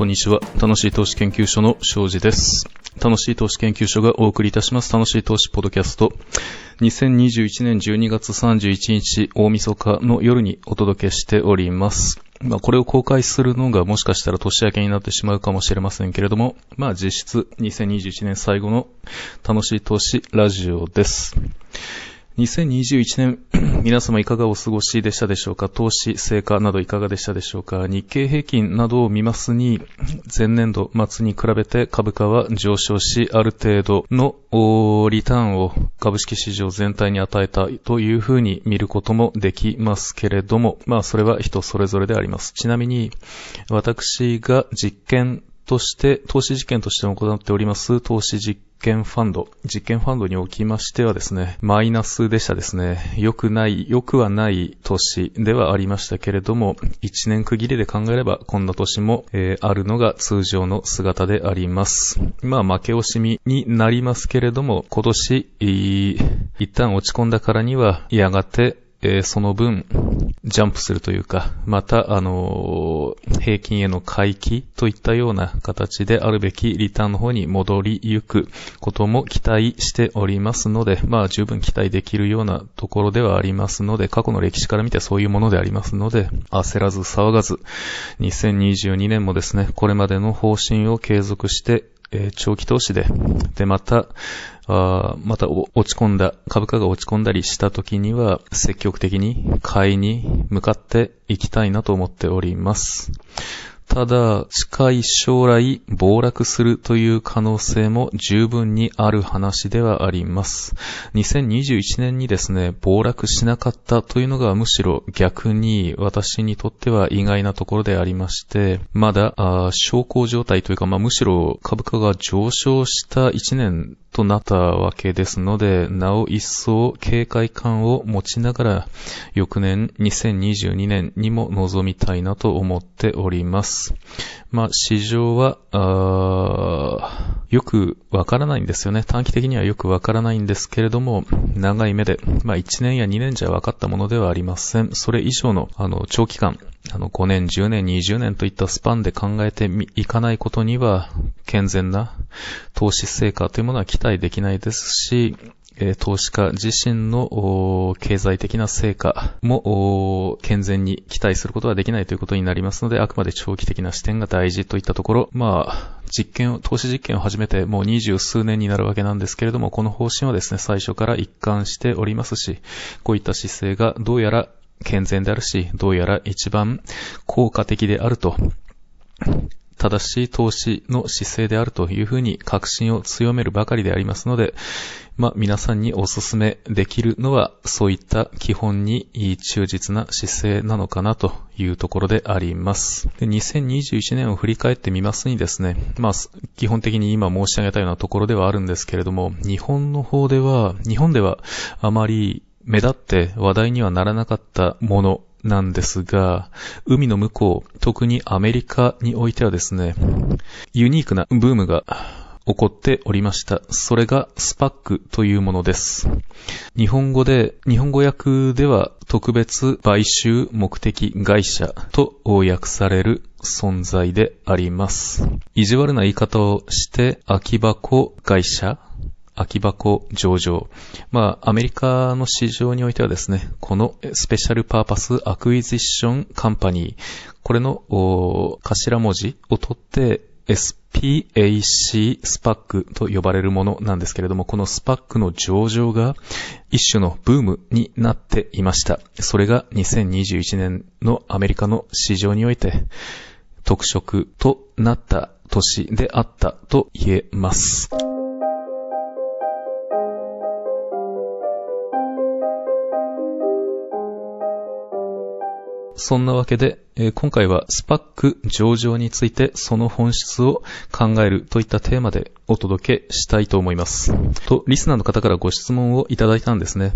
こんにちは。楽しい投資研究所の庄司です。楽しい投資研究所がお送りいたします。楽しい投資ポッドキャスト。2021年12月31日大晦日の夜にお届けしております。まあこれを公開するのがもしかしたら年明けになってしまうかもしれませんけれども、まあ実質2021年最後の楽しい投資ラジオです。2021年、皆様いかがお過ごしでしたでしょうか？投資、成果などいかがでしたでしょうか？日経平均などを見ますに、前年度末に比べて株価は上昇し、ある程度のリターンを株式市場全体に与えたというふうに見ることもできますけれども、まあそれは人それぞれであります。ちなみに、私が実験として、投資実験として行っております、投資実験験ファンド、実験ファンドにおきましてはですね、マイナスでしたですね。良くない、良くはない年ではありましたけれども、1年区切りで考えれば、こんな年も、えー、あるのが通常の姿であります。まあ、負け惜しみになりますけれども、今年、一旦落ち込んだからには、やがて、えー、その分、ジャンプするというか、また、あのー、平均への回帰といったような形であるべきリターンの方に戻りゆくことも期待しておりますので、まあ十分期待できるようなところではありますので、過去の歴史から見てそういうものでありますので、焦らず騒がず、2022年もですね、これまでの方針を継続して、えー、長期投資で、で、また、あまた落ち込んだ、株価が落ち込んだりした時には、積極的に買いに向かっていきたいなと思っております。ただ、近い将来暴落するという可能性も十分にある話ではあります。2021年にですね、暴落しなかったというのがむしろ逆に私にとっては意外なところでありまして、まだ、昇降状態というか、まあ、むしろ株価が上昇した1年となったわけですので、なお一層警戒感を持ちながら、翌年2022年にも臨みたいなと思っております。まあ、市場は、よくわからないんですよね。短期的にはよくわからないんですけれども、長い目で、まあ、1年や2年じゃ分かったものではありません。それ以上の、あの、長期間、あの、5年、10年、20年といったスパンで考えていかないことには、健全な投資成果というものは期待できないですし、投資家自身の経済的な成果も健全に期待することはできないということになりますので、あくまで長期的な視点が大事といったところ、まあ、実験を、投資実験を始めてもう二十数年になるわけなんですけれども、この方針はですね、最初から一貫しておりますし、こういった姿勢がどうやら健全であるし、どうやら一番効果的であると、正しい投資の姿勢であるというふうに確信を強めるばかりでありますので、まあ皆さんにお勧めできるのはそういった基本に忠実な姿勢なのかなというところであります。で2021年を振り返ってみますにですね、まあ基本的に今申し上げたようなところではあるんですけれども、日本の方では、日本ではあまり目立って話題にはならなかったものなんですが、海の向こう、特にアメリカにおいてはですね、ユニークなブームが起こっておりました。それがスパックというものです。日本語で、日本語訳では特別買収目的会社と訳される存在であります。意地悪な言い方をして、空き箱会社空き箱上場。まあ、アメリカの市場においてはですね、この Special Purpose Acquisition Company、これの頭文字を取って SPAC スパックと呼ばれるものなんですけれども、このスパックの上場が一種のブームになっていました。それが2021年のアメリカの市場において特色となった年であったと言えます。そんなわけで、えー、今回はスパック上場についてその本質を考えるといったテーマでお届けしたいと思います。と、リスナーの方からご質問をいただいたんですね。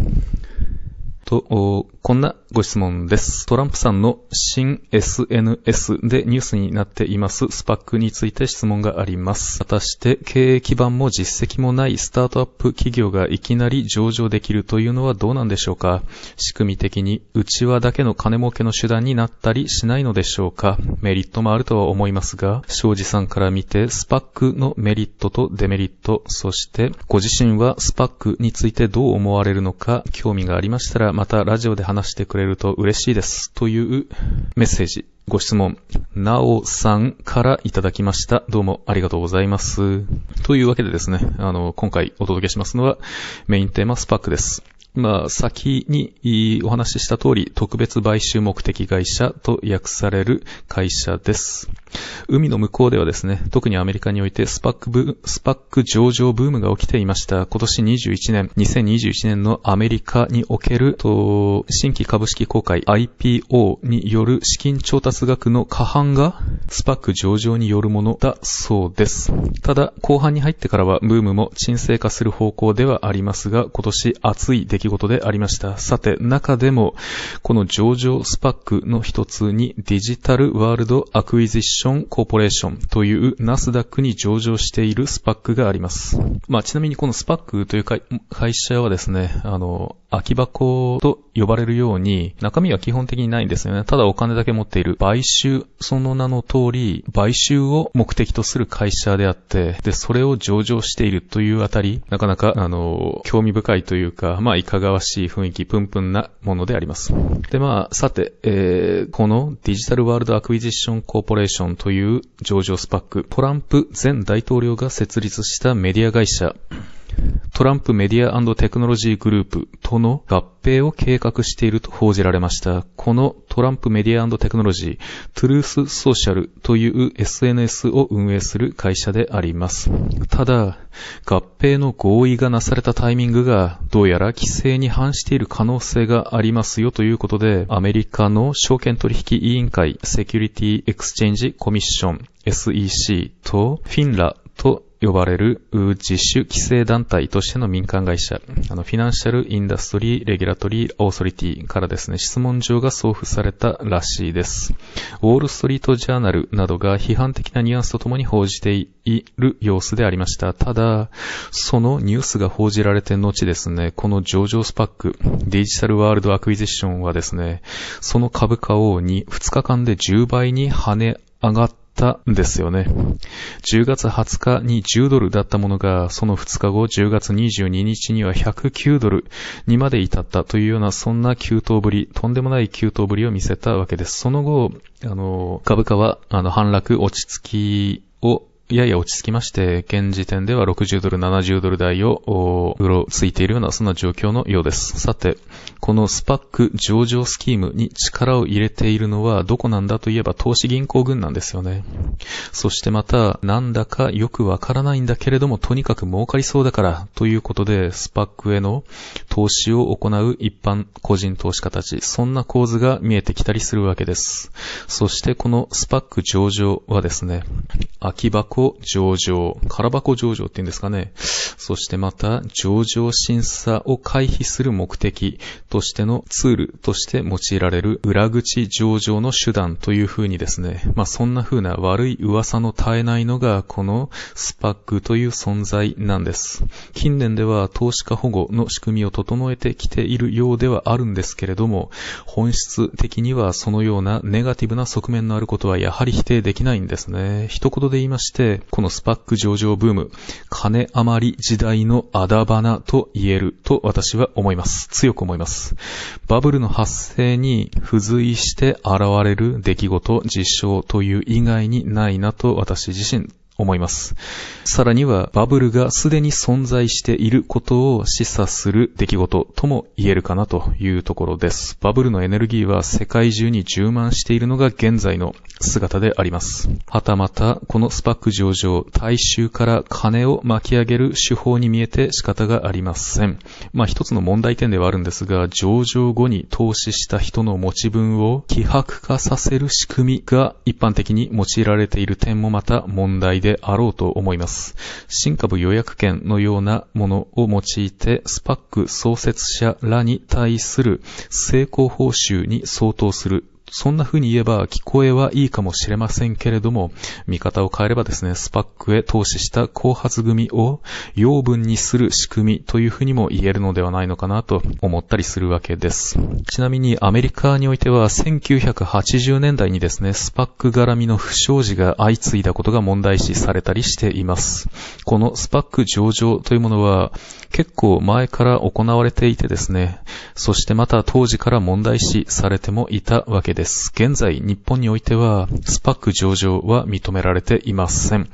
と、こんなご質問です。トランプさんの新 SNS でニュースになっていますスパックについて質問があります。果たして経営基盤も実績もないスタートアップ企業がいきなり上場できるというのはどうなんでしょうか？仕組み的に内輪だけの金儲けの手段になったりしないのでしょうか？メリットもあるとは思いますが、庄司さんから見てスパックのメリットとデメリット、そしてご自身はスパックについてどう思われるのか興味がありましたらまたラジオで話してくれると嬉しいです。というメッセージ、ご質問、なおさんからいただきました。どうもありがとうございます。というわけでですね、あの、今回お届けしますのはメインテーマスパックです。まあ、先にお話しした通り、特別買収目的会社と訳される会社です。海の向こうではですね、特にアメリカにおいてスパックブ、スパック上場ブームが起きていました。今年21年、2021年のアメリカにおける、と、新規株式公開 IPO による資金調達額の過半がスパック上場によるものだそうです。ただ、後半に入ってからはブームも沈静化する方向ではありますが、今年熱い出来事でありました。さて、中でも、この上場スパックの一つにデジタルワールドアクイジッションションコーポレーションというナスダックに上場しているスパックがあります。まあ、ちなみにこのスパックという会社はですね、あの、空き箱と呼ばれるように、中身は基本的にないんですよね。ただお金だけ持っている。買収、その名の通り、買収を目的とする会社であって、で、それを上場しているというあたり、なかなか、あの、興味深いというか、まあ、いかがわしい雰囲気、プンプンなものであります。で、まあ、さて、えー、この Digital World Acquisition Corporation という上場スパック、トランプ前大統領が設立したメディア会社、 Trump Media Technology Group との合併を計画していると報じられました。この Trump Media Technology、 Truth Social という SNS を運営する会社であります。ただ、合併の合意がなされたタイミングがどうやら規制に反している可能性がありますよということで、アメリカの証券取引委員会 Security Exchange Commission SEC と FINRA と呼ばれる自主規制団体としての民間会社、あの、 Financial Industry Regulatory Authority からですね、質問状が送付されたらしいです。ウォール・ストリート・ジャーナルなどが批判的なニュアンスとともに報じている様子でありました。ただ、そのニュースが報じられて後ですね、この上場スパック、 Digital World Acquisition はですね、その株価を 2, 2日間で10倍に跳ね上がったたんですよね。10月20日に10ドルだったものが、その2日後、10月22日には109ドルにまで至ったというような、そんな急騰ぶり、とんでもない急騰ぶりを見せたわけです。その後、あの、株価は、あの、反落、落ち着きをやや落ち着きまして、現時点では60ドル、70ドル台を、うろついているような、そんな状況のようです。さて、このスパック上場スキームに力を入れているのはどこなんだといえば投資銀行群なんですよね。そしてまた、なんだかよくわからないんだけれども、とにかく儲かりそうだから、ということで、スパックへの投資を行う一般個人投資家たち、そんな構図が見えてきたりするわけです。そしてこのスパック上場はですね、空き箱上場、空箱上場って言うんですかね。そしてまた、上場審査を回避する目的としてのツールとして用いられる裏口上場の手段という風にですね、まあそんな風な悪い噂の絶えないのがこのスパックという存在なんです。近年では投資家保護の仕組みを整えてきているようではあるんですけれども、本質的にはそのようなネガティブな側面のあることはやはり否定できないんですね。一言で言いまして、このスパック上場ブーム、金余り時代のあだ花と言えると私は思います。強く思います。バブルの発生に付随して現れる出来事、実証という以外にないなと私自身思います。さらにはバブルがすでに存在していることを示唆する出来事とも言えるかなというところです。バブルのエネルギーは世界中に充満しているのが現在の姿であります。はたまた、このスパック上場、大衆から金を巻き上げる手法に見えて仕方がありません。まあ一つの問題点ではあるんですが、上場後に投資した人の持ち分を希薄化させる仕組みが一般的に用いられている点もまた問題であろうと思います。新株予約権のようなものを用いて、スパック創設者らに対する成功報酬に相当するそんな風に言えば聞こえはいいかもしれませんけれども、見方を変えればですね、スパックへ投資した後発組を養分にする仕組みという風にも言えるのではないのかなと思ったりするわけです。ちなみにアメリカにおいては1980年代にですね、スパック絡みの不祥事が相次いだことが問題視されたりしています。このスパック上場というものは結構前から行われていてですね、そしてまた当時から問題視されてもいたわけです。です現在、日本においては、スパック上場は認められていません。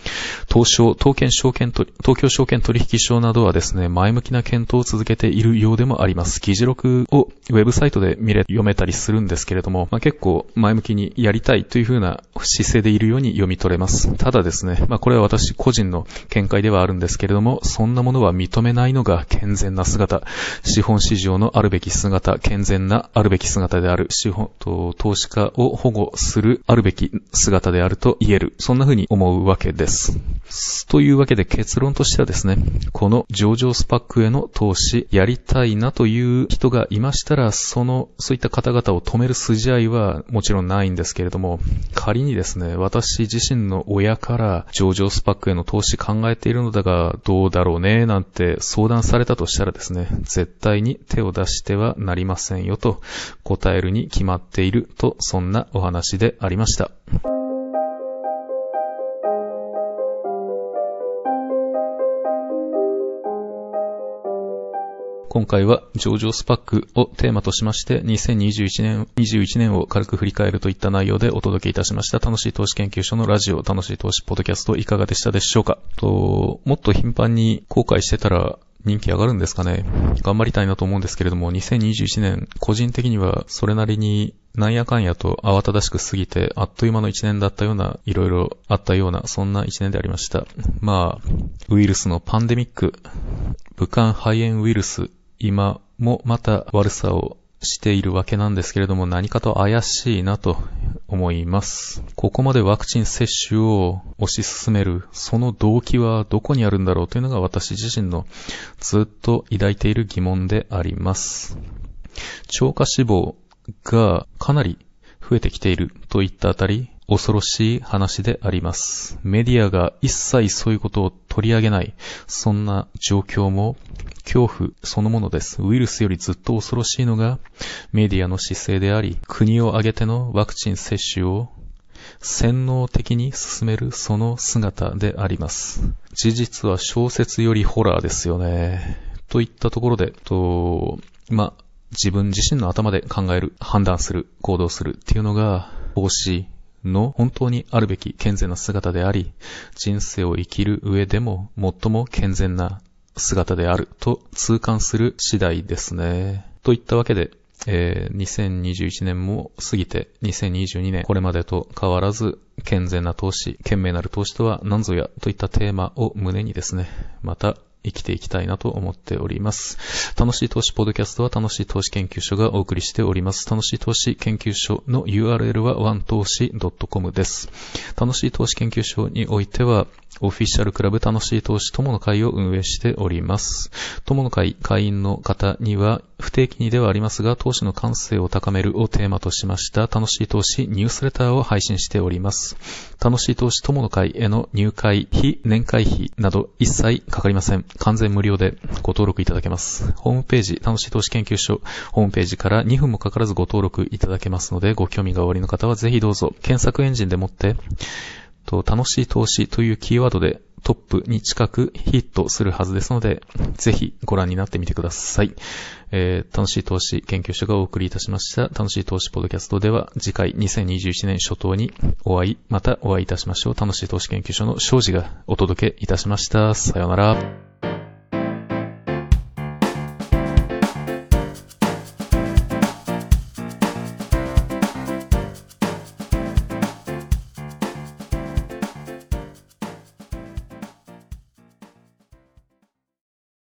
東証、東京証券東京証券取引所などはですね、前向きな検討を続けているようでもあります。議事録をウェブサイトで見れ、読めたりするんですけれども、まあ、結構前向きにやりたいというふうな姿勢でいるように読み取れます。ただですね、まあ、これは私個人の見解ではあるんですけれども、そんなものは認めないのが健全な姿、資本市場のあるべき姿、健全なあるべき姿である、資本、と投資家を保護するあるべき姿であると言える。そんな風に思うわけです。というわけで結論としてはですね、この上場スパックへの投資、やりたいなという人がいましたら、その、そういった方々を止める筋合いはもちろんないんですけれども、仮にですね、私自身の親から上場スパックへの投資考えているのだが、どうだろうね、なんて相談されたとしたらですね、絶対に手を出してはなりませんよと答えるに決まっていると、そんなお話でありました。今回は上場スパックをテーマとしまして2021年、21年を軽く振り返るといった内容でお届けいたしました楽しい投資研究所のラジオ、楽しい投資ポッドキャストいかがでしたでしょうか？と、もっと頻繁に後悔してたら人気上がるんですかね頑張りたいなと思うんですけれども、2021年、個人的にはそれなりになんやかんやと慌ただしく過ぎて、あっという間の一年だったような、いろいろあったような、そんな一年でありました。まあ、ウイルスのパンデミック、武漢肺炎ウイルス、今もまた悪さをしているわけなんですけれども、何かと怪しいなと思います。ここまでワクチン接種を推し進める、その動機はどこにあるんだろうというのが私自身のずっと抱いている疑問であります。超過死亡がかなり増えてきているといったあたり、恐ろしい話であります。メディアが一切そういうことを取り上げない、そんな状況も恐怖そのものです。ウイルスよりずっと恐ろしいのがメディアの姿勢であり、国を挙げてのワクチン接種を洗脳的に進めるその姿であります。事実は小説よりホラーですよね。といったところで、と、ま自分自身の頭で考える、判断する、行動するっていうのが、投資の本当にあるべき健全な姿であり、人生を生きる上でも最も健全な姿であると痛感する次第ですね。といったわけで、えー、2021年も過ぎて2022年これまでと変わらず健全な投資、賢明なる投資とは何ぞやといったテーマを胸にですね、また生きていきたいなと思っております。楽しい投資ポッドキャストは楽しい投資研究所がお送りしております。楽しい投資研究所の URL は one 投資 .com です。楽しい投資研究所においては、オフィシャルクラブ楽しい投資友の会を運営しております。友の会会員の方には不定期にではありますが、投資の感性を高めるをテーマとしました楽しい投資ニュースレターを配信しております。楽しい投資友の会への入会、非年会費など一切かかりません。完全無料でご登録いただけます。ホームページ、楽しい投資研究所、ホームページから2分もかからずご登録いただけますので、ご興味がおありの方はぜひどうぞ、検索エンジンでもって、と、楽しい投資というキーワードでトップに近くヒットするはずですので、ぜひご覧になってみてください。えー、楽しい投資研究所がお送りいたしました楽しい投資ポッドキャストでは次回2021年初頭にお会い、またお会いいたしましょう。楽しい投資研究所の庄司がお届けいたしました。さようなら。